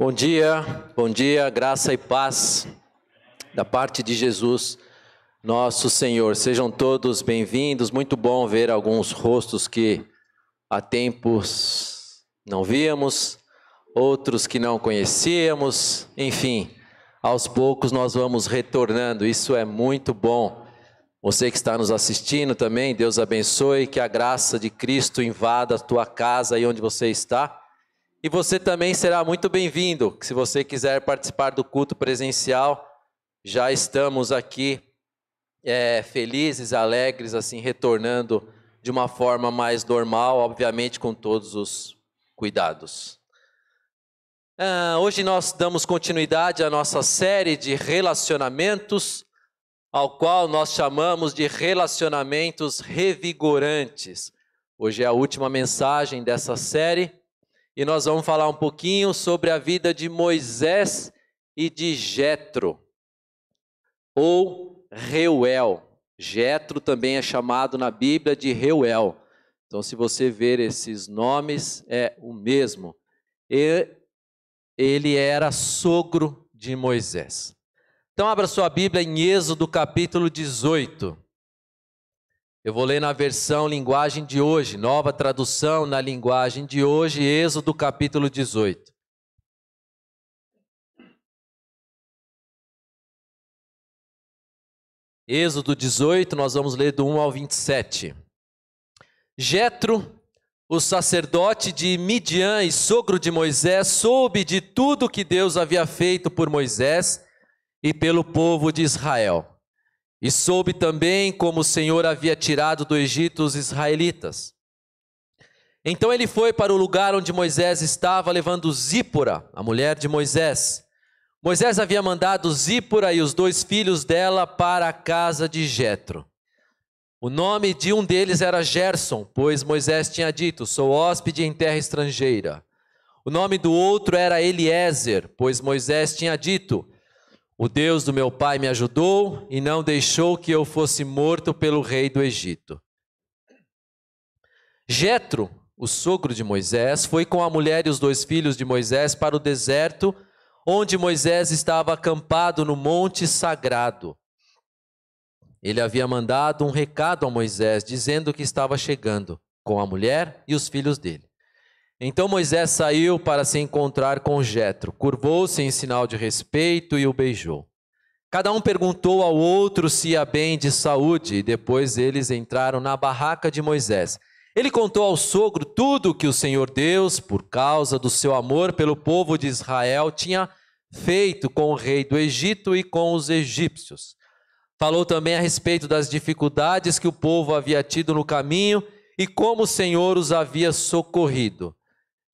Bom dia, bom dia, graça e paz da parte de Jesus, nosso Senhor. Sejam todos bem-vindos. Muito bom ver alguns rostos que há tempos não víamos, outros que não conhecíamos, enfim, aos poucos nós vamos retornando. Isso é muito bom. Você que está nos assistindo também, Deus abençoe, que a graça de Cristo invada a tua casa aí onde você está. E você também será muito bem-vindo. Se você quiser participar do culto presencial, já estamos aqui é, felizes, alegres, assim, retornando de uma forma mais normal, obviamente com todos os cuidados. Ah, hoje nós damos continuidade à nossa série de relacionamentos, ao qual nós chamamos de relacionamentos revigorantes. Hoje é a última mensagem dessa série e nós vamos falar um pouquinho sobre a vida de Moisés e de Jetro, ou Reuel. Jetro também é chamado na Bíblia de Reuel. Então, se você ver esses nomes, é o mesmo. Ele era sogro de Moisés. Então, abra sua Bíblia em Êxodo capítulo 18. Eu vou ler na versão linguagem de hoje, nova tradução na linguagem de hoje, Êxodo capítulo 18. Êxodo 18, nós vamos ler do 1 ao 27. Jetro, o sacerdote de Midian e sogro de Moisés, soube de tudo que Deus havia feito por Moisés e pelo povo de Israel. E soube também como o Senhor havia tirado do Egito os israelitas. Então ele foi para o lugar onde Moisés estava, levando Zípora, a mulher de Moisés. Moisés havia mandado Zípora e os dois filhos dela para a casa de Jetro. O nome de um deles era Gerson, pois Moisés tinha dito: Sou hóspede em terra estrangeira. O nome do outro era Eliezer, pois Moisés tinha dito: o Deus do meu pai me ajudou e não deixou que eu fosse morto pelo rei do Egito. Jetro, o sogro de Moisés, foi com a mulher e os dois filhos de Moisés para o deserto, onde Moisés estava acampado no monte sagrado. Ele havia mandado um recado a Moisés dizendo que estava chegando com a mulher e os filhos dele. Então Moisés saiu para se encontrar com Jetro, curvou-se em sinal de respeito e o beijou. Cada um perguntou ao outro se ia bem de saúde, e depois eles entraram na barraca de Moisés. Ele contou ao sogro tudo o que o Senhor Deus, por causa do seu amor pelo povo de Israel, tinha feito com o rei do Egito e com os egípcios. Falou também a respeito das dificuldades que o povo havia tido no caminho e como o Senhor os havia socorrido.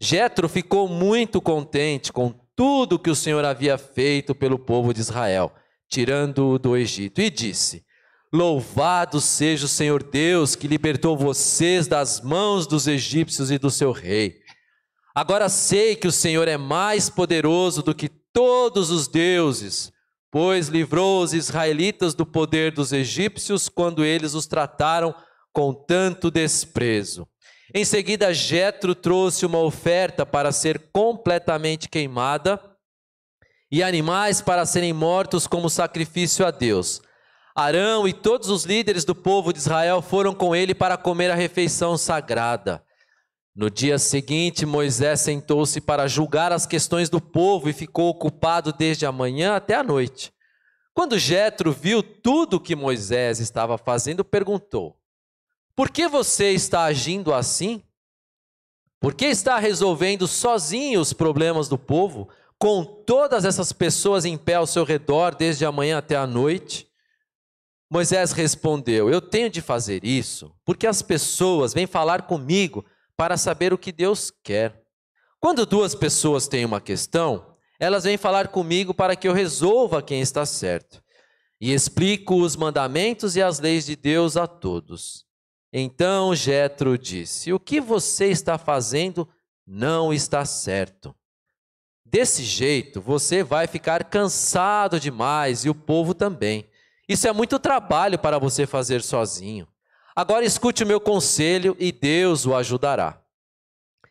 Jetro ficou muito contente com tudo que o Senhor havia feito pelo povo de Israel, tirando-o do Egito, e disse: Louvado seja o Senhor Deus que libertou vocês das mãos dos egípcios e do seu rei. Agora sei que o Senhor é mais poderoso do que todos os deuses, pois livrou os israelitas do poder dos egípcios quando eles os trataram com tanto desprezo. Em seguida, Jetro trouxe uma oferta para ser completamente queimada e animais para serem mortos como sacrifício a Deus. Arão e todos os líderes do povo de Israel foram com ele para comer a refeição sagrada. No dia seguinte, Moisés sentou-se para julgar as questões do povo e ficou ocupado desde a manhã até a noite. Quando Jetro viu tudo o que Moisés estava fazendo, perguntou: por que você está agindo assim? Por que está resolvendo sozinho os problemas do povo, com todas essas pessoas em pé ao seu redor, desde a manhã até a noite? Moisés respondeu: Eu tenho de fazer isso porque as pessoas vêm falar comigo para saber o que Deus quer. Quando duas pessoas têm uma questão, elas vêm falar comigo para que eu resolva quem está certo. E explico os mandamentos e as leis de Deus a todos. Então Jetro disse: O que você está fazendo não está certo. Desse jeito, você vai ficar cansado demais e o povo também. Isso é muito trabalho para você fazer sozinho. Agora escute o meu conselho e Deus o ajudará.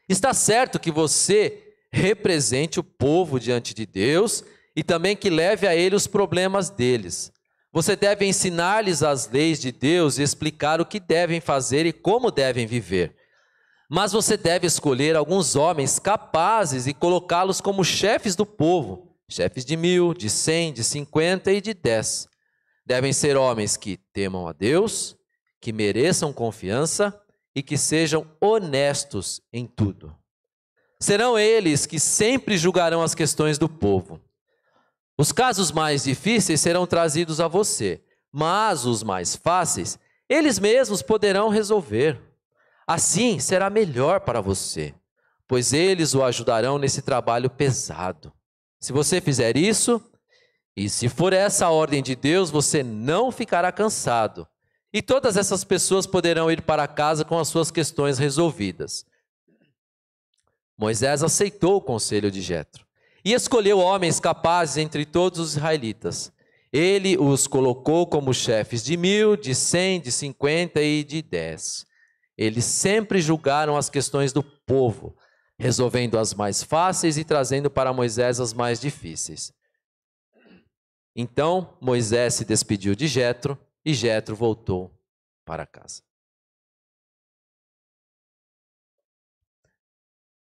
Está certo que você represente o povo diante de Deus e também que leve a ele os problemas deles. Você deve ensinar-lhes as leis de Deus e explicar o que devem fazer e como devem viver. Mas você deve escolher alguns homens capazes e colocá-los como chefes do povo, chefes de mil, de cem, de cinquenta e de dez. Devem ser homens que temam a Deus, que mereçam confiança e que sejam honestos em tudo. Serão eles que sempre julgarão as questões do povo. Os casos mais difíceis serão trazidos a você, mas os mais fáceis, eles mesmos poderão resolver. Assim será melhor para você, pois eles o ajudarão nesse trabalho pesado. Se você fizer isso, e se for essa a ordem de Deus, você não ficará cansado. E todas essas pessoas poderão ir para casa com as suas questões resolvidas. Moisés aceitou o conselho de Jetro e escolheu homens capazes entre todos os israelitas. Ele os colocou como chefes de mil, de cem, de cinquenta e de dez. Eles sempre julgaram as questões do povo, resolvendo as mais fáceis e trazendo para Moisés as mais difíceis. Então Moisés se despediu de Jetro e Jetro voltou para casa.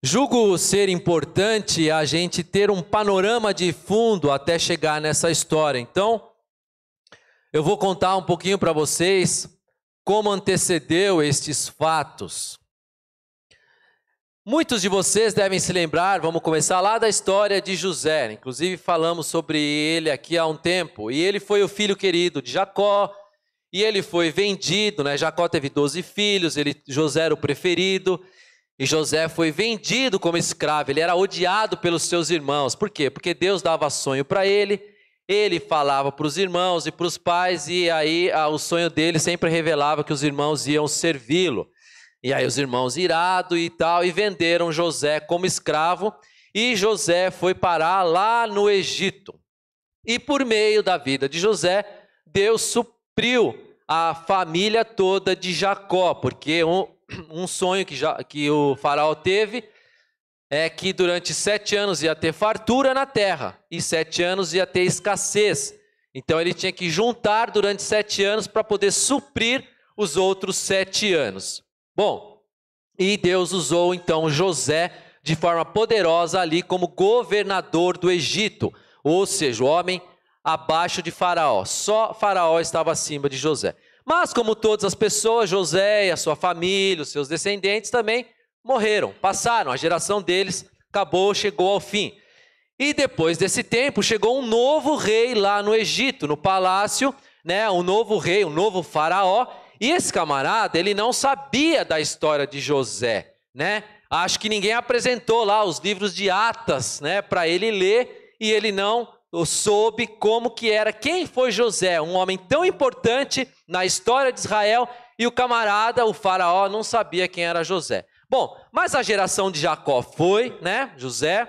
Julgo ser importante a gente ter um panorama de fundo até chegar nessa história. Então, eu vou contar um pouquinho para vocês como antecedeu estes fatos. Muitos de vocês devem se lembrar, vamos começar lá da história de José. Inclusive, falamos sobre ele aqui há um tempo. E ele foi o filho querido de Jacó, e ele foi vendido, né? Jacó teve 12 filhos, ele, José era o preferido. E José foi vendido como escravo, ele era odiado pelos seus irmãos. Por quê? Porque Deus dava sonho para ele, ele falava para os irmãos e para os pais, e aí o sonho dele sempre revelava que os irmãos iam servi-lo. E aí os irmãos irado e tal, e venderam José como escravo, e José foi parar lá no Egito. E por meio da vida de José, Deus supriu a família toda de Jacó, porque um, um sonho que, já, que o faraó teve é que durante sete anos ia ter fartura na terra e sete anos ia ter escassez. Então ele tinha que juntar durante sete anos para poder suprir os outros sete anos. Bom, e Deus usou então José de forma poderosa ali como governador do Egito, ou seja, o homem abaixo de Faraó. Só Faraó estava acima de José. Mas, como todas as pessoas, José e a sua família, os seus descendentes também morreram, passaram, a geração deles acabou, chegou ao fim. E depois desse tempo, chegou um novo rei lá no Egito, no palácio, né, um novo rei, um novo faraó, e esse camarada, ele não sabia da história de José, né? Acho que ninguém apresentou lá os livros de Atas, né, para ele ler, e ele não soube como que era, quem foi José, um homem tão importante na história de Israel, e o camarada, o faraó, não sabia quem era José. Bom, mas a geração de Jacó foi, né, José.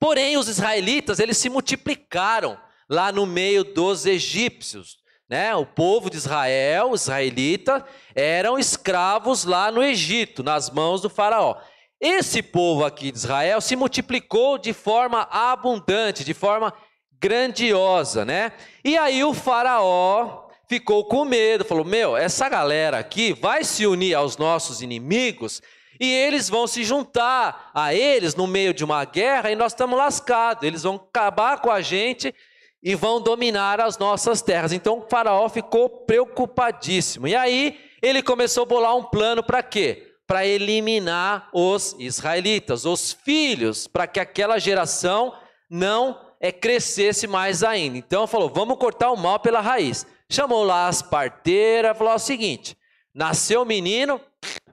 Porém, os israelitas, eles se multiplicaram lá no meio dos egípcios, né? O povo de Israel, os israelitas, eram escravos lá no Egito, nas mãos do faraó. Esse povo aqui de Israel se multiplicou de forma abundante, de forma grandiosa, né? E aí o faraó ficou com medo, falou: "Meu, essa galera aqui vai se unir aos nossos inimigos e eles vão se juntar a eles no meio de uma guerra e nós estamos lascados. Eles vão acabar com a gente e vão dominar as nossas terras". Então o faraó ficou preocupadíssimo. E aí ele começou a bolar um plano para quê? Para eliminar os israelitas, os filhos, para que aquela geração não é, crescesse mais ainda. Então falou: vamos cortar o mal pela raiz. Chamou lá as parteiras, falou o seguinte: nasceu menino,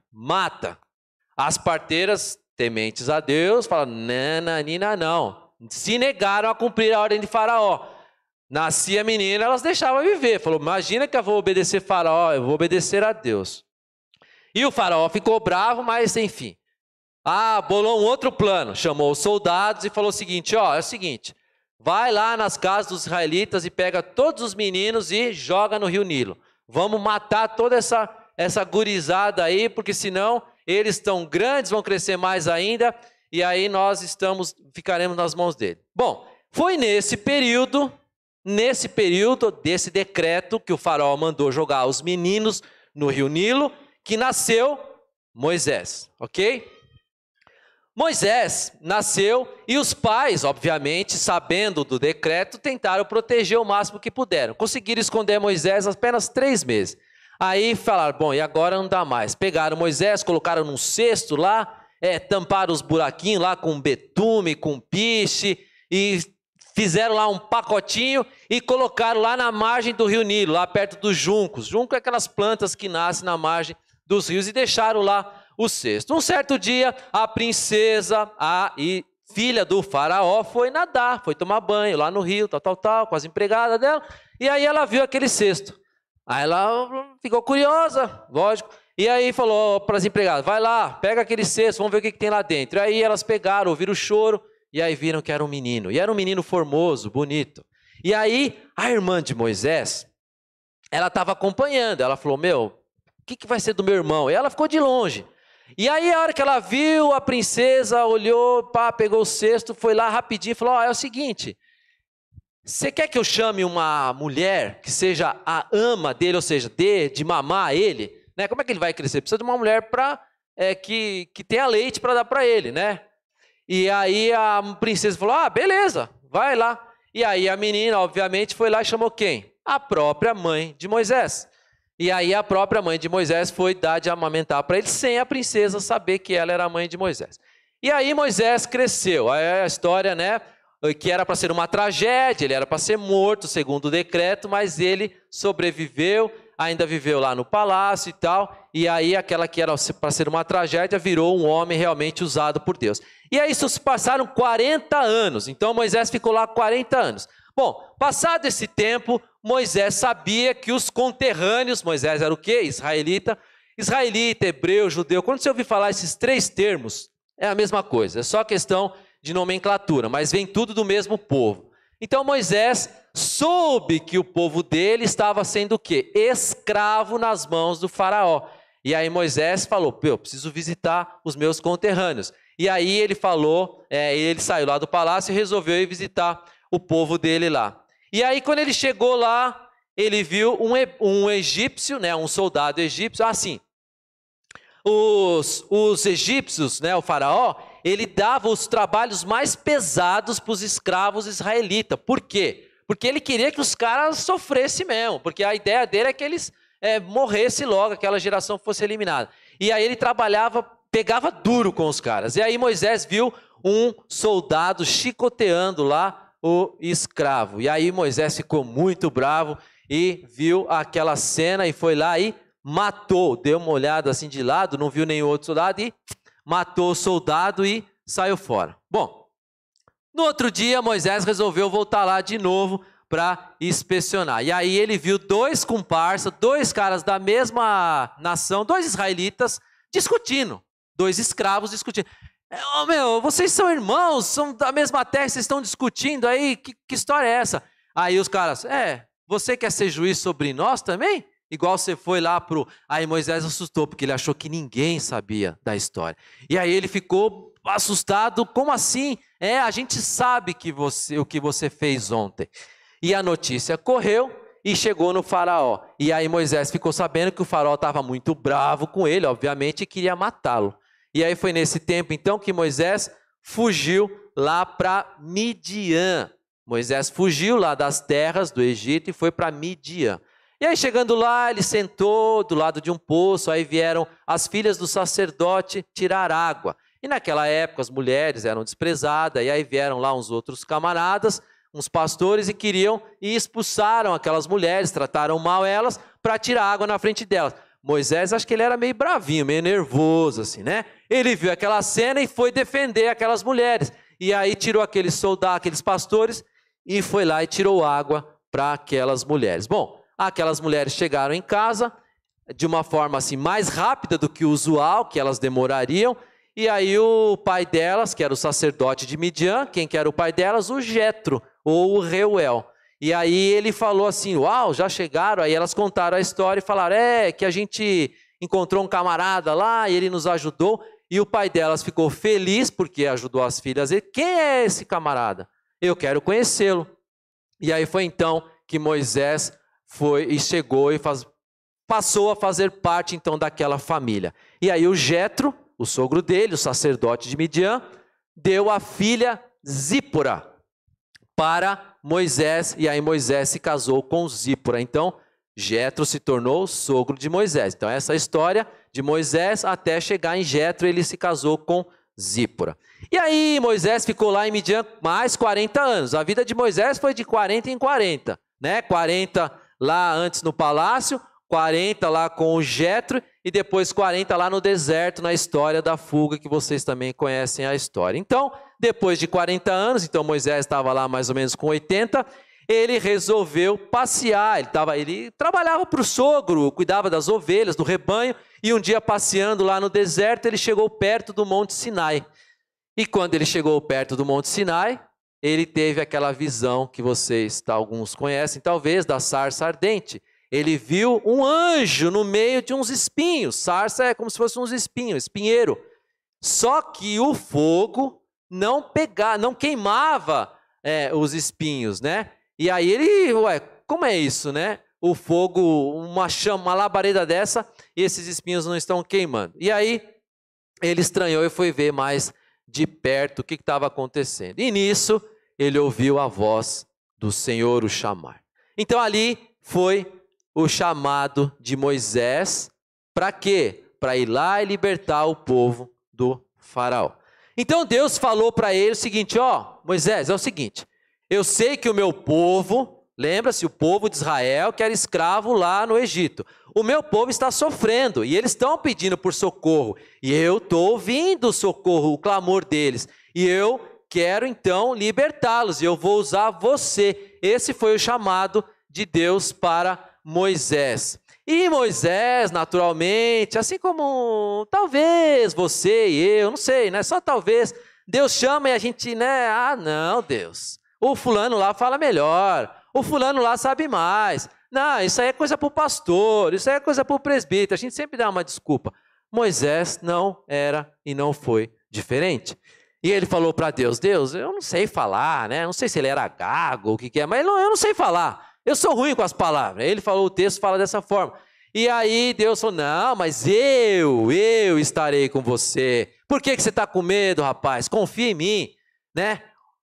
mata. As parteiras, tementes a Deus, falaram: nananina, não. Se negaram a cumprir a ordem de Faraó. Nascia menina, elas deixavam viver. Falou: imagina que eu vou obedecer Faraó, eu vou obedecer a Deus. E o faraó ficou bravo, mas enfim. Ah, bolou um outro plano. Chamou os soldados e falou o seguinte: ó, é o seguinte. Vai lá nas casas dos israelitas e pega todos os meninos e joga no rio Nilo. Vamos matar toda essa, essa gurizada aí, porque senão eles estão grandes, vão crescer mais ainda e aí nós estamos ficaremos nas mãos dele. Bom, foi nesse período, nesse período desse decreto que o faraó mandou jogar os meninos no rio Nilo, que nasceu Moisés, ok? Moisés nasceu e os pais, obviamente, sabendo do decreto, tentaram proteger o máximo que puderam. Conseguiram esconder Moisés apenas três meses. Aí falaram: bom, e agora não dá mais. Pegaram Moisés, colocaram num cesto lá, é, tamparam os buraquinhos lá com betume, com piche, e fizeram lá um pacotinho e colocaram lá na margem do rio Nilo, lá perto dos juncos. Junco é aquelas plantas que nascem na margem dos rios, e deixaram lá o sexto. Um certo dia, a princesa, a e filha do faraó, foi nadar, foi tomar banho lá no rio, tal, tal, tal, com as empregadas dela, e aí ela viu aquele cesto. Aí ela ficou curiosa, lógico, e aí falou para as empregadas: vai lá, pega aquele cesto, vamos ver o que, que tem lá dentro. E aí elas pegaram, ouviram o choro, e aí viram que era um menino. E era um menino formoso, bonito. E aí a irmã de Moisés, ela estava acompanhando. Ela falou: Meu, que, que vai ser do meu irmão? E ela ficou de longe. E aí, a hora que ela viu, a princesa olhou, pá, pegou o cesto, foi lá rapidinho e falou: oh, é o seguinte. Você quer que eu chame uma mulher que seja a ama dele, ou seja, dê de mamar ele? Né? Como é que ele vai crescer? Precisa de uma mulher pra, é, que, que tenha leite para dar para ele, né? E aí a princesa falou: Ah, beleza, vai lá. E aí a menina, obviamente, foi lá e chamou quem? A própria mãe de Moisés. E aí a própria mãe de Moisés foi dar de amamentar para ele, sem a princesa saber que ela era a mãe de Moisés. E aí Moisés cresceu. Aí a história, né? Que era para ser uma tragédia, ele era para ser morto, segundo o decreto, mas ele sobreviveu, ainda viveu lá no palácio e tal. E aí aquela que era para ser uma tragédia virou um homem realmente usado por Deus. E aí isso se passaram 40 anos. Então Moisés ficou lá 40 anos. Bom, passado esse tempo, Moisés sabia que os conterrâneos, Moisés era o quê? Israelita. Israelita, hebreu, judeu. Quando você ouvir falar esses três termos, é a mesma coisa, é só questão de nomenclatura, mas vem tudo do mesmo povo. Então Moisés soube que o povo dele estava sendo o quê? Escravo nas mãos do faraó. E aí Moisés falou: eu preciso visitar os meus conterrâneos. E aí ele falou, é, ele saiu lá do palácio e resolveu ir visitar o povo dele lá. E aí, quando ele chegou lá, ele viu um, um egípcio, né, um soldado egípcio, assim. Os, os egípcios, né, o faraó, ele dava os trabalhos mais pesados para os escravos israelitas. Por quê? Porque ele queria que os caras sofressem mesmo, porque a ideia dele é que eles é, morressem logo, aquela geração fosse eliminada. E aí ele trabalhava, pegava duro com os caras. E aí Moisés viu um soldado chicoteando lá o escravo. E aí Moisés ficou muito bravo e viu aquela cena e foi lá e matou. Deu uma olhada assim de lado, não viu nenhum outro soldado e matou o soldado e saiu fora. Bom, no outro dia Moisés resolveu voltar lá de novo para inspecionar. E aí ele viu dois comparsas, dois caras da mesma nação, dois israelitas discutindo, dois escravos discutindo. Oh, meu, vocês são irmãos, são da mesma terra, vocês estão discutindo aí, que, que história é essa? Aí os caras, é, você quer ser juiz sobre nós também? Igual você foi lá pro. Aí Moisés assustou, porque ele achou que ninguém sabia da história. E aí ele ficou assustado. Como assim? É, a gente sabe que você, o que você fez ontem. E a notícia correu e chegou no faraó. E aí Moisés ficou sabendo que o faraó estava muito bravo com ele, obviamente, e queria matá-lo. E aí foi nesse tempo então que Moisés fugiu lá para Midian. Moisés fugiu lá das terras do Egito e foi para Midian. E aí chegando lá, ele sentou do lado de um poço, aí vieram as filhas do sacerdote tirar água. E naquela época as mulheres eram desprezadas, e aí vieram lá uns outros camaradas, uns pastores, e queriam e expulsaram aquelas mulheres, trataram mal elas para tirar água na frente delas. Moisés, acho que ele era meio bravinho, meio nervoso, assim, né? Ele viu aquela cena e foi defender aquelas mulheres. E aí tirou aqueles soldados, aqueles pastores, e foi lá e tirou água para aquelas mulheres. Bom, aquelas mulheres chegaram em casa de uma forma assim mais rápida do que o usual, que elas demorariam. E aí o pai delas, que era o sacerdote de Midian, quem que era o pai delas? O Jetro ou o Reuel. E aí ele falou assim: Uau, já chegaram. Aí elas contaram a história e falaram: É, que a gente encontrou um camarada lá e ele nos ajudou. E o pai delas ficou feliz porque ajudou as filhas. E quem é esse camarada? Eu quero conhecê-lo. E aí foi então que Moisés foi e chegou e faz, passou a fazer parte então daquela família. E aí o Jetro, o sogro dele, o sacerdote de Midian, deu a filha Zípora para Moisés e aí Moisés se casou com Zípora. Então, Jetro se tornou sogro de Moisés. Então, essa história de Moisés até chegar em Jetro, ele se casou com Zípora. E aí Moisés ficou lá em Midian mais 40 anos. A vida de Moisés foi de 40 em 40, né? 40 lá antes no palácio, 40 lá com o Jetro e depois 40 lá no deserto na história da fuga que vocês também conhecem a história. Então, depois de 40 anos, então Moisés estava lá mais ou menos com 80, ele resolveu passear. Ele, tava, ele trabalhava para o sogro, cuidava das ovelhas, do rebanho, e um dia passeando lá no deserto, ele chegou perto do Monte Sinai. E quando ele chegou perto do Monte Sinai, ele teve aquela visão que vocês, alguns conhecem, talvez, da sarça ardente. Ele viu um anjo no meio de uns espinhos. Sarça é como se fosse uns espinhos, espinheiro. Só que o fogo não pegava, não queimava é, os espinhos, né? E aí ele, ué, como é isso, né? O fogo, uma chama, uma labareda dessa, e esses espinhos não estão queimando. E aí ele estranhou e foi ver mais de perto o que estava acontecendo. E nisso ele ouviu a voz do Senhor o chamar. Então ali foi o chamado de Moisés para quê? Para ir lá e libertar o povo do faraó. Então Deus falou para ele o seguinte, ó, Moisés, é o seguinte, eu sei que o meu povo, lembra-se, o povo de Israel que era escravo lá no Egito. O meu povo está sofrendo e eles estão pedindo por socorro. E eu estou ouvindo o socorro, o clamor deles. E eu quero então libertá-los. E eu vou usar você. Esse foi o chamado de Deus para Moisés. E Moisés, naturalmente, assim como talvez você e eu, não sei, né? Só talvez Deus chama e a gente, né? Ah, não, Deus. O fulano lá fala melhor. O fulano lá sabe mais. Não, isso aí é coisa para o pastor, isso aí é coisa para o presbítero. A gente sempre dá uma desculpa. Moisés não era e não foi diferente. E ele falou para Deus: Deus, eu não sei falar, né? Não sei se ele era gago o que, que é, mas eu não sei falar. Eu sou ruim com as palavras. Ele falou, o texto fala dessa forma. E aí Deus falou: Não, mas eu, eu estarei com você. Por que, que você está com medo, rapaz? Confia em mim, né?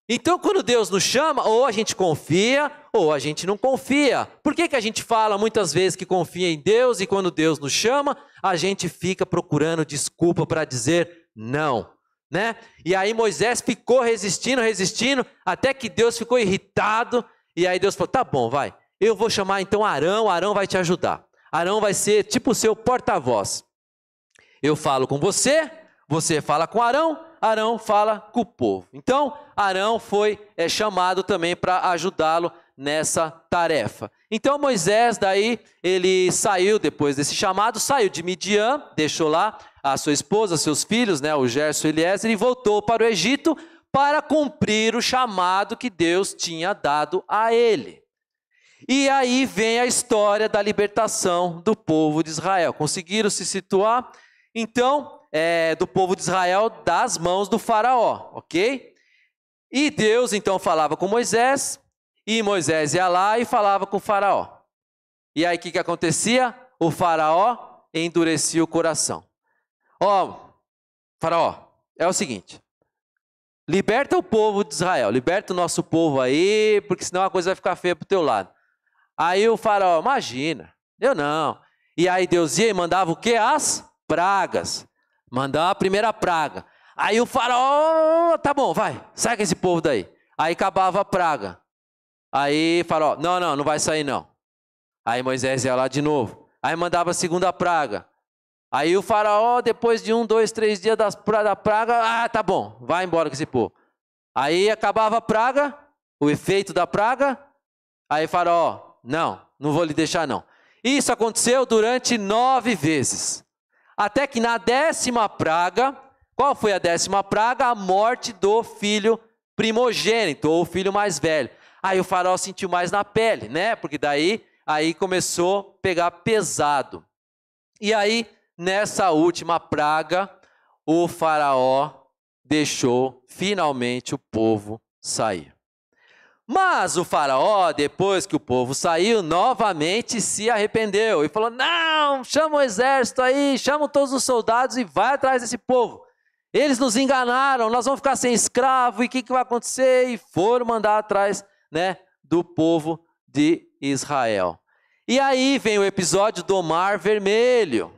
Então, quando Deus nos chama, ou a gente confia, ou a gente não confia. Por que, que a gente fala muitas vezes que confia em Deus e quando Deus nos chama, a gente fica procurando desculpa para dizer não, né? E aí Moisés ficou resistindo, resistindo, até que Deus ficou irritado, e aí Deus falou: tá bom, vai, eu vou chamar então Arão, Arão vai te ajudar. Arão vai ser tipo o seu porta-voz. Eu falo com você, você fala com Arão, Arão fala com o povo. Então, Arão foi é, chamado também para ajudá-lo nessa tarefa. Então, Moisés, daí, ele saiu depois desse chamado, saiu de Midian, deixou lá a sua esposa, seus filhos, né, o Gerson e Eliezer, e voltou para o Egito para cumprir o chamado que Deus tinha dado a ele. E aí vem a história da libertação do povo de Israel. Conseguiram se situar? Então, é, do povo de Israel das mãos do Faraó, ok? E Deus então falava com Moisés, e Moisés ia lá e falava com o Faraó. E aí o que, que acontecia? O Faraó endurecia o coração. Ó, oh, Faraó, é o seguinte: liberta o povo de Israel, liberta o nosso povo aí, porque senão a coisa vai ficar feia pro teu lado. Aí o Faraó, imagina, eu não. E aí Deus ia e mandava o que? As pragas. Mandar a primeira praga. Aí o faraó, tá bom, vai, sai com esse povo daí. Aí acabava a praga. Aí faraó, não, não, não vai sair não. Aí Moisés ia lá de novo. Aí mandava a segunda praga. Aí o faraó, depois de um, dois, três dias das, da praga, ah, tá bom, vai embora com esse povo. Aí acabava a praga, o efeito da praga. Aí faraó, não, não vou lhe deixar não. Isso aconteceu durante nove vezes. Até que na décima praga, qual foi a décima praga? A morte do filho primogênito, ou o filho mais velho. Aí o faraó sentiu mais na pele, né? Porque daí aí começou a pegar pesado. E aí, nessa última praga, o Faraó deixou finalmente o povo sair. Mas o Faraó, depois que o povo saiu, novamente se arrependeu e falou: Não, chama o exército aí, chama todos os soldados e vai atrás desse povo. Eles nos enganaram, nós vamos ficar sem escravo e o que, que vai acontecer? E foram mandar atrás né, do povo de Israel. E aí vem o episódio do Mar Vermelho.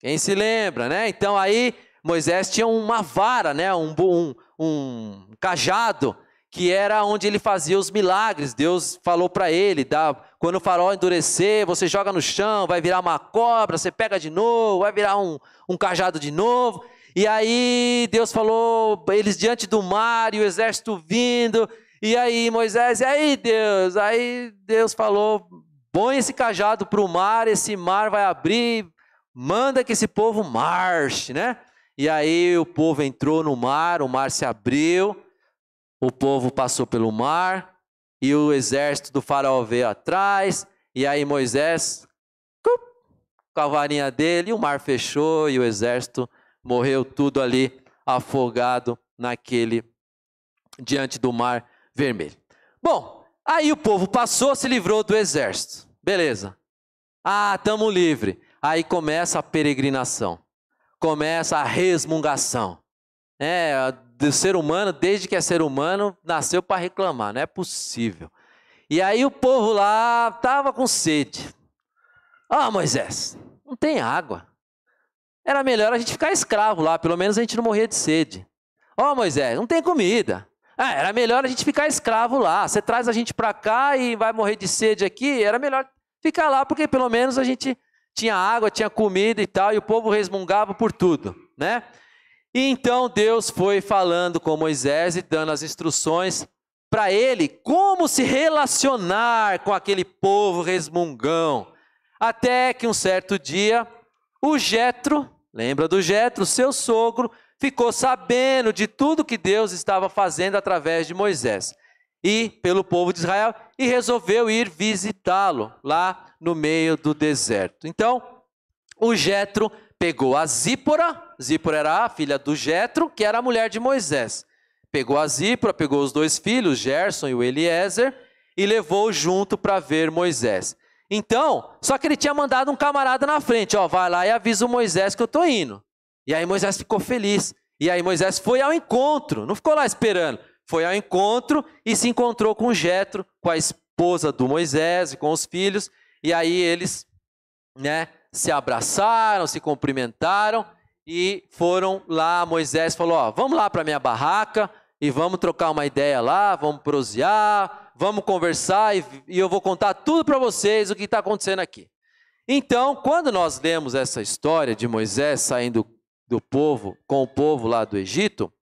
Quem se lembra, né? Então aí Moisés tinha uma vara, né? um, um, um cajado que era onde ele fazia os milagres. Deus falou para ele: dá, quando o farol endurecer, você joga no chão, vai virar uma cobra, você pega de novo, vai virar um, um cajado de novo. E aí Deus falou, eles diante do mar e o exército vindo. E aí Moisés, e aí Deus? Aí Deus falou: põe esse cajado para o mar, esse mar vai abrir, manda que esse povo marche, né? E aí o povo entrou no mar, o mar se abriu o povo passou pelo mar e o exército do faraó veio atrás. E aí Moisés, com a varinha dele, o mar fechou e o exército morreu tudo ali afogado naquele diante do mar vermelho. Bom, aí o povo passou, se livrou do exército. Beleza. Ah, estamos livre. Aí começa a peregrinação. Começa a resmungação. É, do ser humano, desde que é ser humano, nasceu para reclamar, não é possível. E aí o povo lá estava com sede. Ah, Moisés, não tem água. Era melhor a gente ficar escravo lá, pelo menos a gente não morria de sede. Ó, oh, Moisés, não tem comida. Ah, era melhor a gente ficar escravo lá. Você traz a gente para cá e vai morrer de sede aqui. Era melhor ficar lá, porque pelo menos a gente tinha água, tinha comida e tal, e o povo resmungava por tudo, né? E então Deus foi falando com Moisés e dando as instruções para ele como se relacionar com aquele povo resmungão. Até que um certo dia, o Jetro, lembra do Jetro, seu sogro, ficou sabendo de tudo que Deus estava fazendo através de Moisés e pelo povo de Israel e resolveu ir visitá-lo lá no meio do deserto. Então, o Jetro pegou a Zípora, Zípora era a filha do Jetro, que era a mulher de Moisés. Pegou a Zípora, pegou os dois filhos, Gerson e o Eliezer, e levou junto para ver Moisés. Então, só que ele tinha mandado um camarada na frente, ó, vai lá e avisa o Moisés que eu tô indo. E aí Moisés ficou feliz. E aí Moisés foi ao encontro, não ficou lá esperando. Foi ao encontro e se encontrou com Jetro, com a esposa do Moisés e com os filhos. E aí eles, né, se abraçaram, se cumprimentaram e foram lá. Moisés falou: Ó, vamos lá para minha barraca e vamos trocar uma ideia lá, vamos prosear, vamos conversar e, e eu vou contar tudo para vocês o que está acontecendo aqui. Então, quando nós lemos essa história de Moisés saindo do povo, com o povo lá do Egito,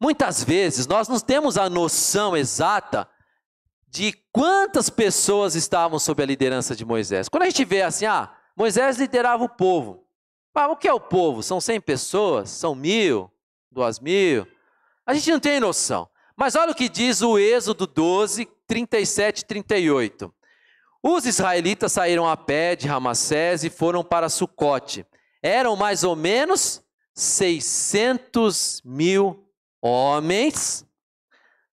muitas vezes nós não temos a noção exata de quantas pessoas estavam sob a liderança de Moisés. Quando a gente vê assim, ah, Moisés liderava o povo. Ah, o que é o povo? São 100 pessoas? São mil? Duas mil? A gente não tem noção. Mas olha o que diz o Êxodo 12, 37 e 38. Os israelitas saíram a pé de Ramassés e foram para Sucote. Eram mais ou menos 600 mil homens,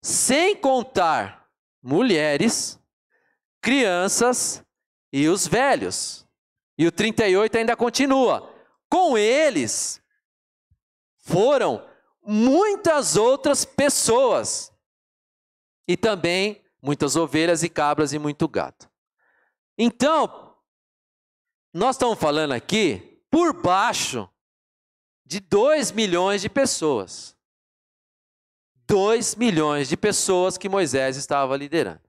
sem contar mulheres, crianças e os velhos. E o 38 ainda continua. Com eles foram muitas outras pessoas. E também muitas ovelhas e cabras e muito gado. Então, nós estamos falando aqui por baixo de 2 milhões de pessoas. 2 milhões de pessoas que Moisés estava liderando.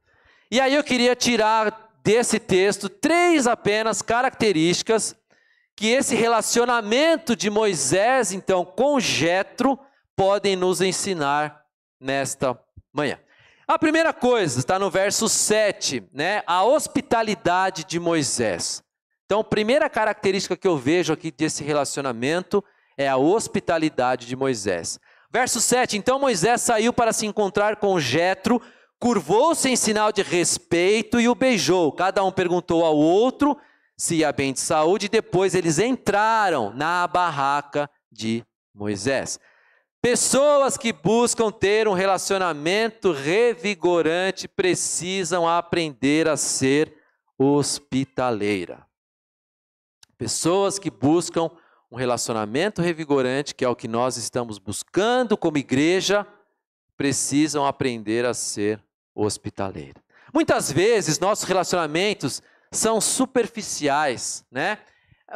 E aí eu queria tirar desse texto três apenas características que esse relacionamento de Moisés, então, com Jetro, podem nos ensinar nesta manhã. A primeira coisa está no verso 7, né? A hospitalidade de Moisés. Então, a primeira característica que eu vejo aqui desse relacionamento é a hospitalidade de Moisés. Verso 7: Então Moisés saiu para se encontrar com Jetro, curvou-se em sinal de respeito e o beijou. Cada um perguntou ao outro se ia bem de saúde, e depois eles entraram na barraca de Moisés. Pessoas que buscam ter um relacionamento revigorante precisam aprender a ser hospitaleira. Pessoas que buscam um relacionamento revigorante, que é o que nós estamos buscando como igreja, precisam aprender a ser hospitaleira. Muitas vezes nossos relacionamentos são superficiais, né?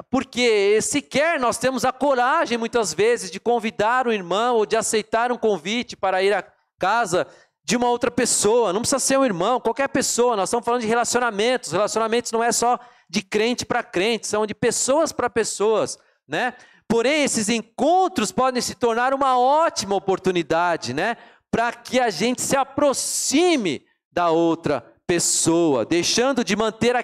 porque sequer nós temos a coragem, muitas vezes, de convidar o irmão ou de aceitar um convite para ir à casa de uma outra pessoa. Não precisa ser um irmão, qualquer pessoa. Nós estamos falando de relacionamentos. Relacionamentos não é só de crente para crente, são de pessoas para pessoas, né? Porém, esses encontros podem se tornar uma ótima oportunidade, né? Para que a gente se aproxime da outra pessoa, deixando de manter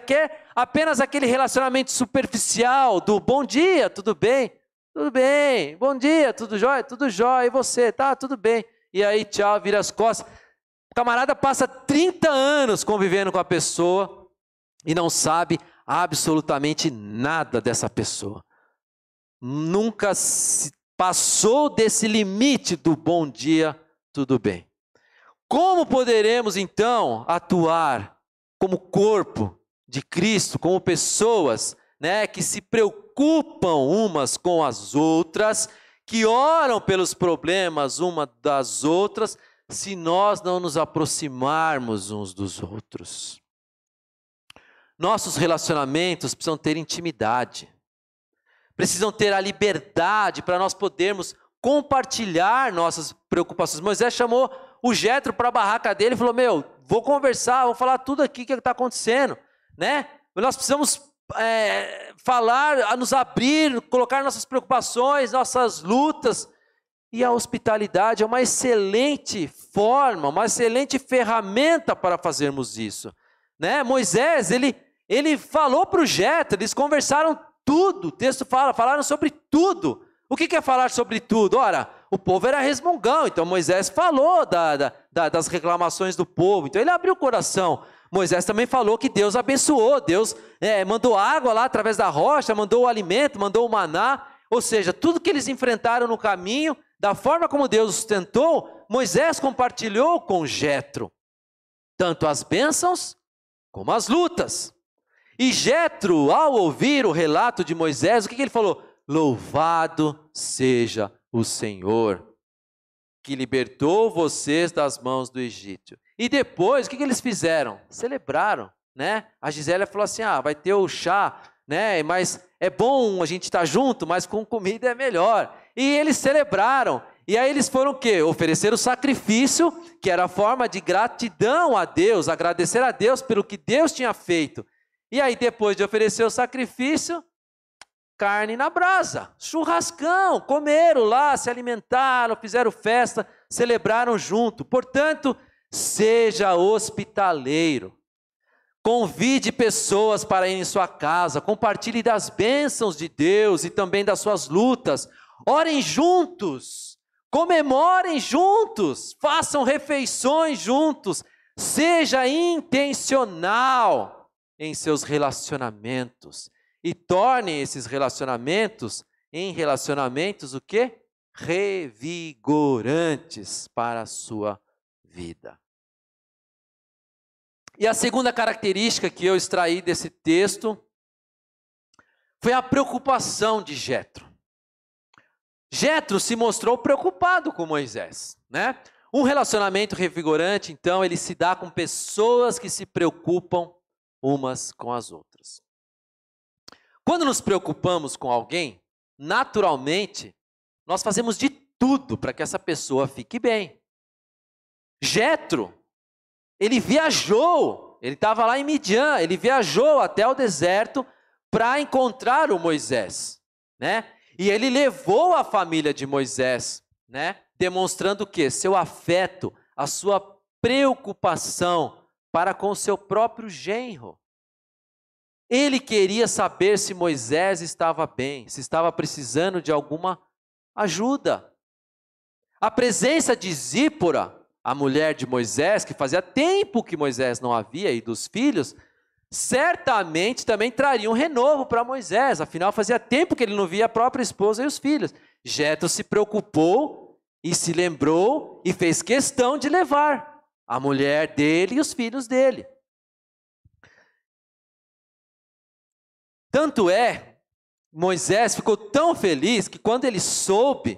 apenas aquele relacionamento superficial do bom dia, tudo bem? Tudo bem, bom dia, tudo jóia? Tudo jóia, e você? Tá, tudo bem. E aí, tchau, vira as costas. O camarada passa 30 anos convivendo com a pessoa e não sabe absolutamente nada dessa pessoa. Nunca passou desse limite do bom dia, tudo bem. Como poderemos então atuar como corpo de Cristo, como pessoas, né, que se preocupam umas com as outras, que oram pelos problemas uma das outras, se nós não nos aproximarmos uns dos outros? Nossos relacionamentos precisam ter intimidade, precisam ter a liberdade para nós podermos compartilhar nossas preocupações. Moisés chamou o Jetro para a barraca dele e falou: Meu, vou conversar, vou falar tudo aqui que está acontecendo, né? Nós precisamos é, falar, nos abrir, colocar nossas preocupações, nossas lutas. E a hospitalidade é uma excelente forma, uma excelente ferramenta para fazermos isso. Né? Moisés, ele, ele falou para o Jetro, eles conversaram tudo, o texto fala, falaram sobre tudo. O que é falar sobre tudo? Ora, o povo era resmungão, então Moisés falou da, da, das reclamações do povo, então ele abriu o coração. Moisés também falou que Deus abençoou, Deus é, mandou água lá através da rocha, mandou o alimento, mandou o maná, ou seja, tudo que eles enfrentaram no caminho, da forma como Deus sustentou, Moisés compartilhou com Jetro, tanto as bênçãos como as lutas. E Jetro, ao ouvir o relato de Moisés, o que, que ele falou? Louvado seja o Senhor, que libertou vocês das mãos do Egito. E depois, o que, que eles fizeram? Celebraram, né? A Gisélia falou assim: ah, vai ter o chá, né? Mas é bom a gente estar junto, mas com comida é melhor. E eles celebraram. E aí eles foram o quê? Oferecer o sacrifício, que era a forma de gratidão a Deus, agradecer a Deus pelo que Deus tinha feito. E aí, depois de oferecer o sacrifício, carne na brasa, churrascão, comeram lá, se alimentaram, fizeram festa, celebraram junto. Portanto, seja hospitaleiro. Convide pessoas para ir em sua casa, compartilhe das bênçãos de Deus e também das suas lutas. Orem juntos, comemorem juntos, façam refeições juntos. Seja intencional em seus relacionamentos e tornem esses relacionamentos em relacionamentos o quê? Revigorantes para a sua vida. E a segunda característica que eu extraí desse texto foi a preocupação de Jetro. Jetro se mostrou preocupado com Moisés, né? Um relacionamento revigorante, então, ele se dá com pessoas que se preocupam umas com as outras. Quando nos preocupamos com alguém, naturalmente, nós fazemos de tudo para que essa pessoa fique bem. Jetro, ele viajou, ele estava lá em Midian, ele viajou até o deserto para encontrar o Moisés, né? E ele levou a família de Moisés, né? Demonstrando o quê? Seu afeto, a sua preocupação para com seu próprio genro. Ele queria saber se Moisés estava bem, se estava precisando de alguma ajuda. A presença de Zípora, a mulher de Moisés, que fazia tempo que Moisés não havia, e dos filhos, certamente também traria um renovo para Moisés, afinal fazia tempo que ele não via a própria esposa e os filhos. Jetro se preocupou e se lembrou e fez questão de levar a mulher dele e os filhos dele. Tanto é, Moisés ficou tão feliz que quando ele soube,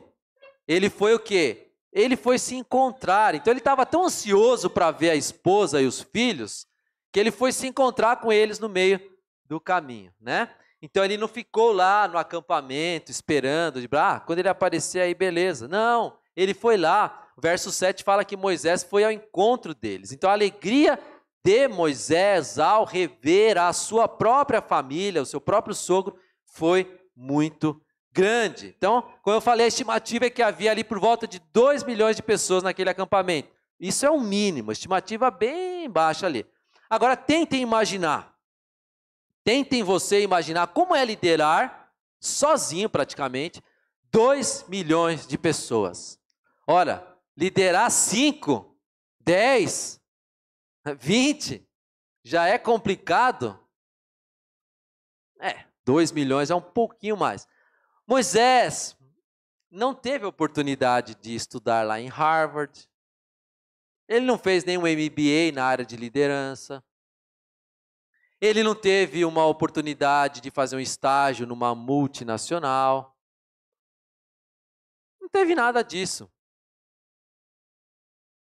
ele foi o quê? Ele foi se encontrar. Então ele estava tão ansioso para ver a esposa e os filhos, que ele foi se encontrar com eles no meio do caminho, né? Então ele não ficou lá no acampamento esperando, de, ah, quando ele aparecer aí, beleza. Não, ele foi lá. O verso 7 fala que Moisés foi ao encontro deles. Então a alegria de Moisés ao rever a sua própria família, o seu próprio sogro, foi muito grande. Então, como eu falei, a estimativa é que havia ali por volta de 2 milhões de pessoas naquele acampamento. Isso é o um mínimo, estimativa bem baixa ali. Agora, tentem imaginar. Tentem você imaginar como é liderar, sozinho praticamente, 2 milhões de pessoas. Olha, liderar 5, 10, 20 já é complicado. É, 2 milhões é um pouquinho mais. Moisés não teve oportunidade de estudar lá em Harvard. Ele não fez nenhum MBA na área de liderança. Ele não teve uma oportunidade de fazer um estágio numa multinacional. Não teve nada disso.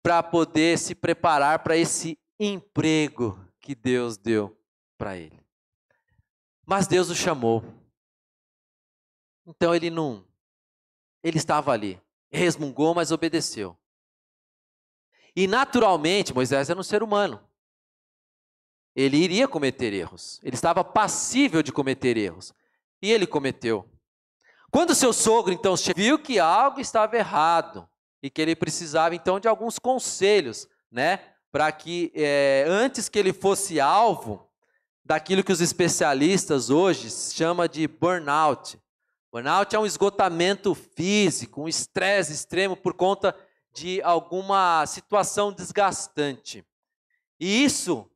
Para poder se preparar para esse emprego que Deus deu para ele. Mas Deus o chamou. Então ele não. Ele estava ali, resmungou, mas obedeceu. E naturalmente, Moisés era um ser humano. Ele iria cometer erros. Ele estava passível de cometer erros. E ele cometeu. Quando seu sogro então viu que algo estava errado e que ele precisava então de alguns conselhos, né, para que é, antes que ele fosse alvo daquilo que os especialistas hoje chamam de burnout. Burnout é um esgotamento físico, um estresse extremo por conta de alguma situação desgastante. E isso,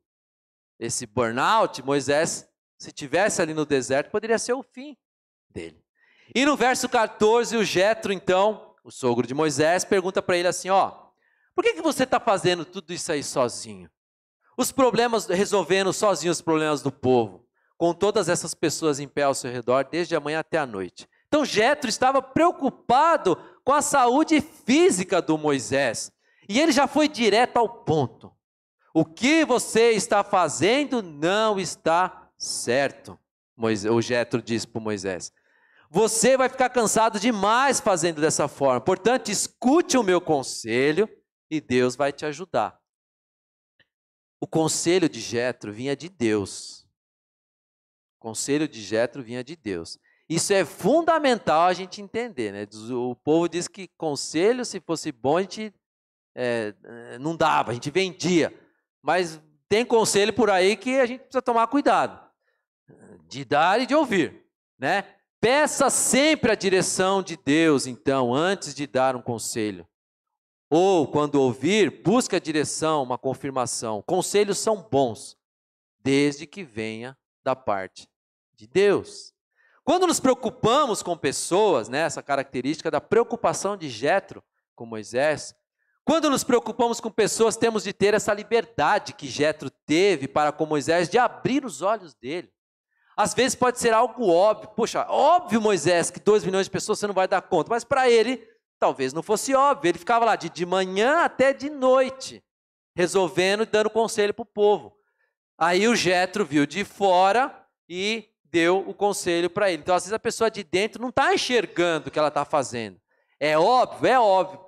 esse burnout, Moisés, se tivesse ali no deserto, poderia ser o fim dele. E no verso 14, o Jetro, então, o sogro de Moisés, pergunta para ele assim: ó, por que, que você está fazendo tudo isso aí sozinho? Os problemas, resolvendo sozinho os problemas do povo, com todas essas pessoas em pé ao seu redor, desde a manhã até a noite. Então Jetro estava preocupado com a saúde física do Moisés. E ele já foi direto ao ponto. O que você está fazendo não está certo. Moisés, o Jetro disse para Moisés. Você vai ficar cansado demais fazendo dessa forma. Portanto, escute o meu conselho e Deus vai te ajudar. O conselho de Jetro vinha de Deus. O conselho de Jetro vinha de Deus. Isso é fundamental a gente entender, né? O povo diz que conselho, se fosse bom, a gente é, não dava, a gente vendia. Mas tem conselho por aí que a gente precisa tomar cuidado de dar e de ouvir, né? Peça sempre a direção de Deus, então, antes de dar um conselho. Ou, quando ouvir, busque a direção, uma confirmação. Conselhos são bons, desde que venha da parte de Deus. Quando nos preocupamos com pessoas, né, essa característica da preocupação de Jetro com Moisés, quando nos preocupamos com pessoas, temos de ter essa liberdade que Jetro teve para com Moisés de abrir os olhos dele. Às vezes pode ser algo óbvio, poxa, óbvio Moisés que 2 milhões de pessoas você não vai dar conta, mas para ele Talvez não fosse óbvio, ele ficava lá de, de manhã até de noite, resolvendo e dando conselho para o povo. Aí o Jetro viu de fora e deu o conselho para ele. Então, às vezes, a pessoa de dentro não está enxergando o que ela está fazendo. É óbvio, é óbvio,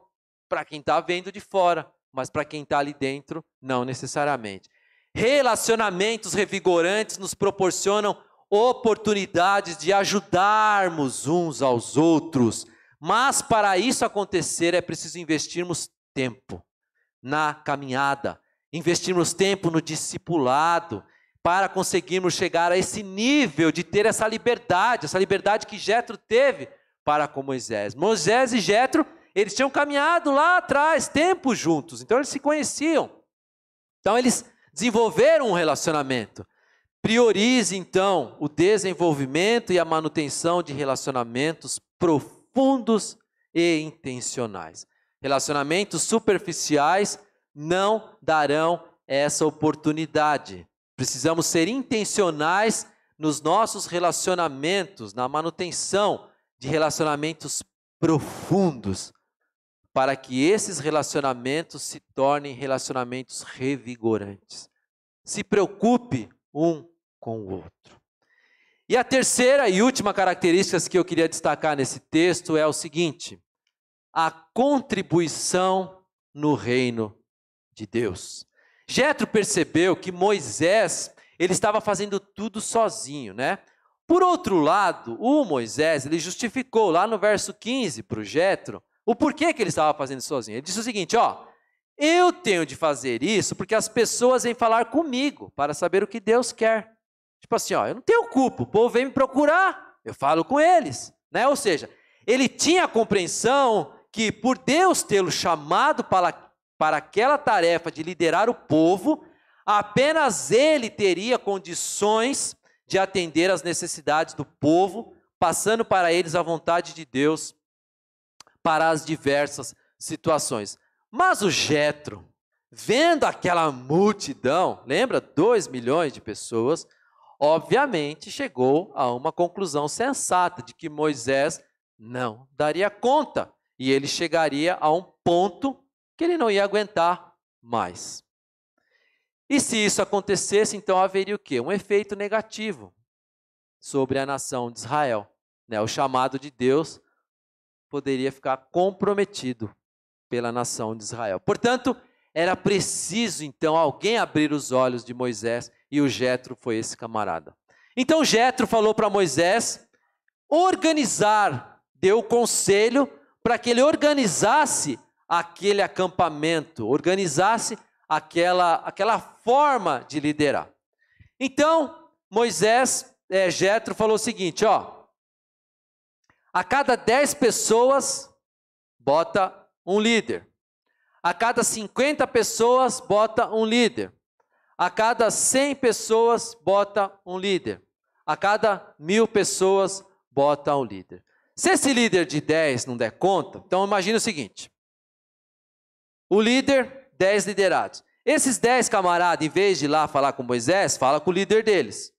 para quem está vendo de fora, mas para quem está ali dentro, não necessariamente. Relacionamentos revigorantes nos proporcionam oportunidades de ajudarmos uns aos outros mas para isso acontecer é preciso investirmos tempo na caminhada, investirmos tempo no discipulado, para conseguirmos chegar a esse nível de ter essa liberdade, essa liberdade que Jetro teve para com Moisés. Moisés e Jetro, eles tinham caminhado lá atrás, tempo juntos, então eles se conheciam. Então eles desenvolveram um relacionamento. Priorize então o desenvolvimento e a manutenção de relacionamentos profundos e intencionais. Relacionamentos superficiais não darão essa oportunidade. Precisamos ser intencionais nos nossos relacionamentos, na manutenção de relacionamentos profundos, para que esses relacionamentos se tornem relacionamentos revigorantes. Se preocupe um com o outro. E a terceira e última característica que eu queria destacar nesse texto é o seguinte: a contribuição no reino de Deus. Jetro percebeu que Moisés, ele estava fazendo tudo sozinho, né? Por outro lado, o Moisés, ele justificou lá no verso 15 para o Jetro o porquê que ele estava fazendo sozinho. Ele disse o seguinte, ó, eu tenho de fazer isso porque as pessoas vêm falar comigo para saber o que Deus quer. Tipo assim, ó, eu não tenho culpa, o povo vem me procurar, eu falo com eles, né? Ou seja, ele tinha a compreensão que por Deus tê-lo chamado para, para aquela tarefa de liderar o povo, apenas ele teria condições de atender às necessidades do povo, passando para eles a vontade de Deus para as diversas situações. Mas o Jetro, vendo aquela multidão, lembra, 2 milhões de pessoas, obviamente chegou a uma conclusão sensata de que Moisés não daria conta e ele chegaria a um ponto que ele não ia aguentar mais. E se isso acontecesse, então haveria o quê? Um efeito negativo sobre a nação de Israel. Né? O chamado de Deus poderia ficar comprometido pela nação de Israel. Portanto, era preciso então alguém abrir os olhos de Moisés e o Jetro foi esse camarada. Então Jetro falou para Moisés organizar, deu conselho para que ele organizasse aquele acampamento, organizasse aquela aquela forma de liderar. Então Moisés, é, Jetro falou o seguinte, ó, a cada dez pessoas bota um líder. A cada 50 pessoas, bota um líder. A cada 100 pessoas, bota um líder. A cada mil pessoas, bota um líder. Se esse líder de 10 não der conta, então imagine o seguinte: o líder, 10 liderados. Esses 10 camaradas, em vez de ir lá falar com Moisés, fala com o líder deles.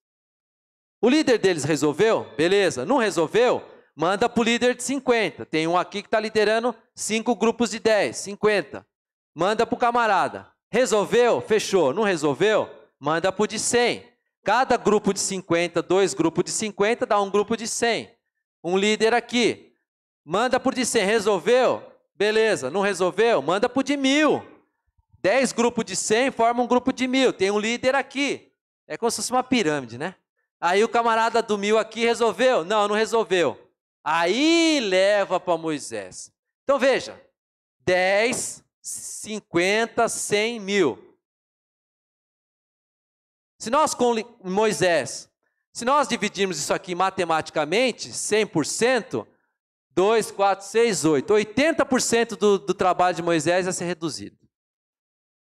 O líder deles resolveu? Beleza. Não resolveu? Manda para o líder de 50. Tem um aqui que está liderando cinco grupos de 10, 50 manda para o camarada. Resolveu? Fechou. Não resolveu? Manda para o de 100. Cada grupo de 50, dois grupos de 50, dá um grupo de 100. Um líder aqui. Manda para o de 100. Resolveu? Beleza. Não resolveu? Manda para o de mil. Dez grupos de 100 formam um grupo de mil. Tem um líder aqui. É como se fosse uma pirâmide, né? Aí o camarada do mil aqui resolveu? Não, não resolveu. Aí leva para Moisés. Então veja: 10 50, 100 mil. Se nós com Moisés, se nós dividirmos isso aqui matematicamente, 100%, 2, 4, 6, 8, 80% do, do trabalho de Moisés ia ser reduzido.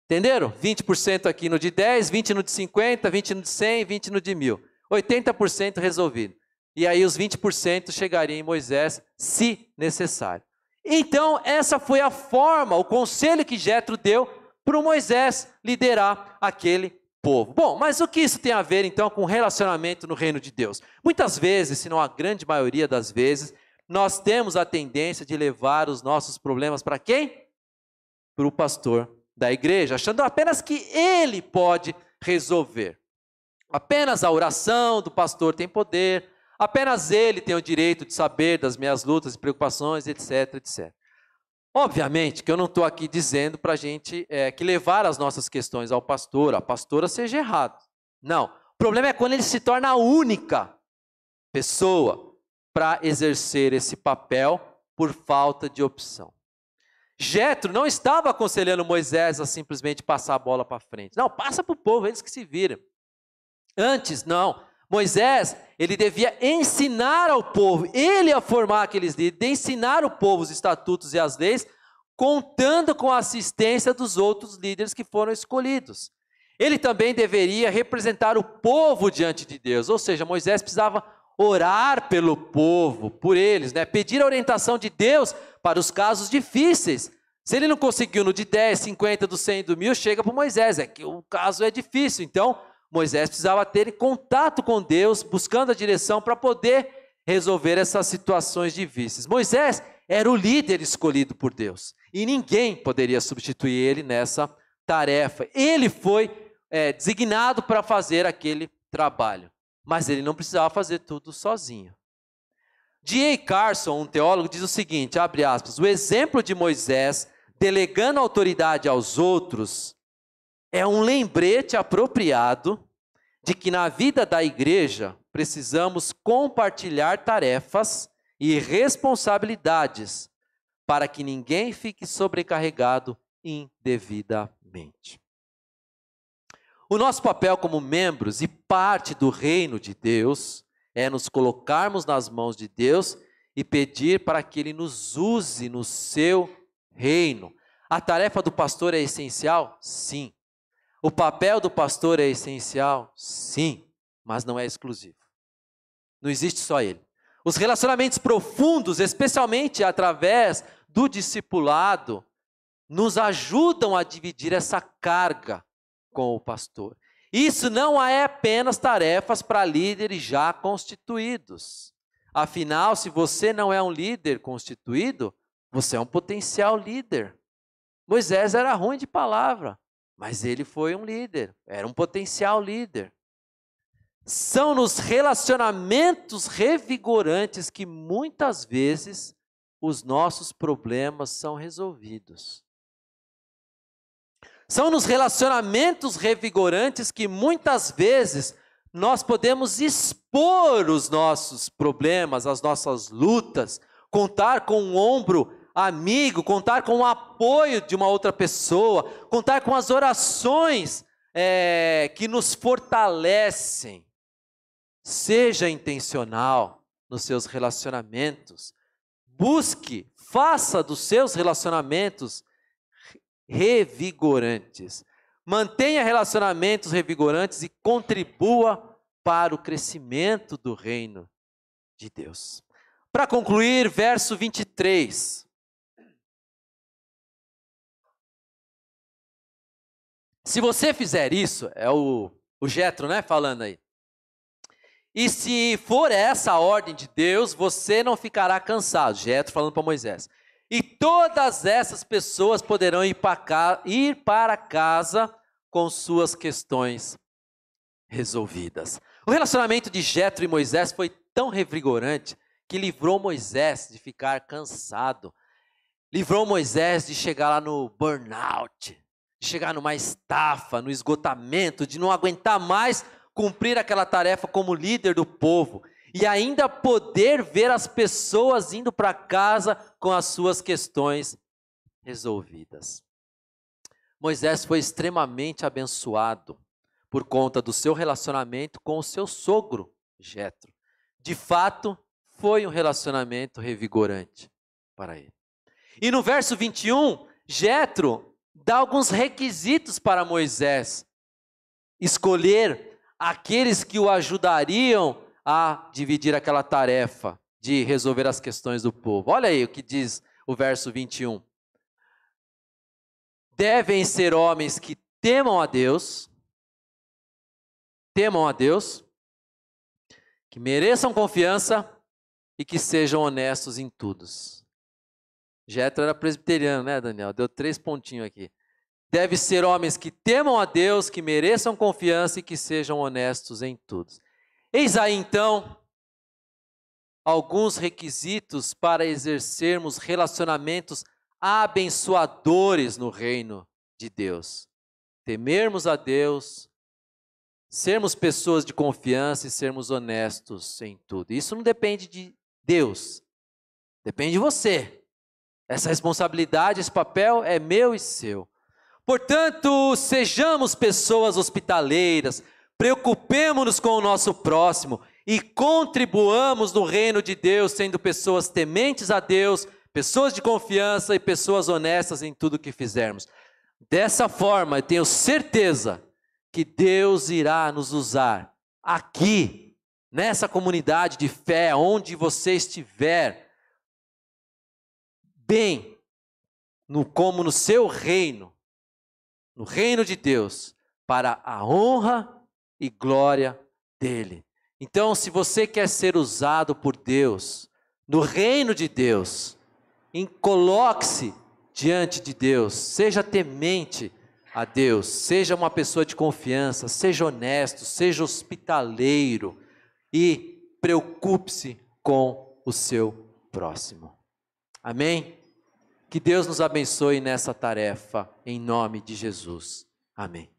Entenderam? 20% aqui no de 10, 20 no de 50, 20 no de 100, 20 no de 1000. 80% resolvido. E aí os 20% chegariam em Moisés, se necessário. Então, essa foi a forma, o conselho que Jetro deu para Moisés liderar aquele povo. Bom, mas o que isso tem a ver então com relacionamento no reino de Deus? Muitas vezes, se não a grande maioria das vezes, nós temos a tendência de levar os nossos problemas para quem? Para o pastor da igreja, achando apenas que ele pode resolver. Apenas a oração do pastor tem poder, Apenas ele tem o direito de saber das minhas lutas e preocupações, etc, etc. Obviamente que eu não estou aqui dizendo para a gente é, que levar as nossas questões ao pastor, a pastora, seja errado. Não. O problema é quando ele se torna a única pessoa para exercer esse papel por falta de opção. Jetro não estava aconselhando Moisés a simplesmente passar a bola para frente. Não, passa para o povo, eles que se viram. Antes, não. Moisés, ele devia ensinar ao povo, ele a formar aqueles líderes, de ensinar o povo os estatutos e as leis, contando com a assistência dos outros líderes que foram escolhidos. Ele também deveria representar o povo diante de Deus, ou seja, Moisés precisava orar pelo povo, por eles, né? pedir a orientação de Deus para os casos difíceis. Se ele não conseguiu no de 10, 50, do 100 do mil, chega para Moisés, é que o caso é difícil. Então, Moisés precisava ter contato com Deus, buscando a direção para poder resolver essas situações difíceis. Moisés era o líder escolhido por Deus e ninguém poderia substituir ele nessa tarefa. Ele foi é, designado para fazer aquele trabalho, mas ele não precisava fazer tudo sozinho. D.A. Carson, um teólogo, diz o seguinte: abre aspas, o exemplo de Moisés delegando autoridade aos outros é um lembrete apropriado de que na vida da igreja precisamos compartilhar tarefas e responsabilidades para que ninguém fique sobrecarregado indevidamente. O nosso papel como membros e parte do reino de Deus é nos colocarmos nas mãos de Deus e pedir para que Ele nos use no seu reino. A tarefa do pastor é essencial? Sim. O papel do pastor é essencial? Sim, mas não é exclusivo. Não existe só ele. Os relacionamentos profundos, especialmente através do discipulado, nos ajudam a dividir essa carga com o pastor. Isso não é apenas tarefas para líderes já constituídos. Afinal, se você não é um líder constituído, você é um potencial líder. Moisés era ruim de palavra, mas ele foi um líder, era um potencial líder. São nos relacionamentos revigorantes que muitas vezes os nossos problemas são resolvidos. São nos relacionamentos revigorantes que muitas vezes nós podemos expor os nossos problemas, as nossas lutas, contar com um ombro amigo, contar com o apoio de uma outra pessoa, contar com as orações é, que nos fortalecem. Seja intencional nos seus relacionamentos. Busque, faça dos seus relacionamentos revigorantes. Mantenha relacionamentos revigorantes e contribua para o crescimento do reino de Deus. Para concluir, verso 23. Se você fizer isso, é o, o Getro, né, falando aí. E se for essa a ordem de Deus, você não ficará cansado. Jetro falando para Moisés. E todas essas pessoas poderão ir para casa com suas questões resolvidas. O relacionamento de Jetro e Moisés foi tão revigorante que livrou Moisés de ficar cansado. Livrou Moisés de chegar lá no burnout, de chegar numa estafa, no esgotamento, de não aguentar mais cumprir aquela tarefa como líder do povo e ainda poder ver as pessoas indo para casa com as suas questões resolvidas. Moisés foi extremamente abençoado por conta do seu relacionamento com o seu sogro, Jetro. De fato, foi um relacionamento revigorante para ele. E no verso 21, Jetro dá alguns requisitos para Moisés escolher aqueles que o ajudariam a dividir aquela tarefa de resolver as questões do povo. Olha aí o que diz o verso 21. Devem ser homens que temam a Deus, temam a Deus, que mereçam confiança e que sejam honestos em tudo. Jetro era presbiteriano, né, Daniel? Deu três pontinhos aqui. Deve ser homens que temam a Deus, que mereçam confiança e que sejam honestos em tudo. Eis aí então alguns requisitos para exercermos relacionamentos abençoadores no reino de Deus. Temermos a Deus, sermos pessoas de confiança e sermos honestos em tudo. Isso não depende de Deus, depende de você. Essa responsabilidade, esse papel é meu e seu. Portanto, sejamos pessoas hospitaleiras, preocupemos-nos com o nosso próximo e contribuamos no reino de Deus, sendo pessoas tementes a Deus, pessoas de confiança e pessoas honestas em tudo que fizermos. Dessa forma, eu tenho certeza que Deus irá nos usar aqui nessa comunidade de fé, onde você estiver, bem, no, como no seu reino, no reino de Deus, para a honra e glória dele. Então, se você quer ser usado por Deus, no reino de Deus, coloque-se diante de Deus, seja temente a Deus, seja uma pessoa de confiança, seja honesto, seja hospitaleiro e preocupe-se com o seu próximo. Amém? Que Deus nos abençoe nessa tarefa, em nome de Jesus. Amém.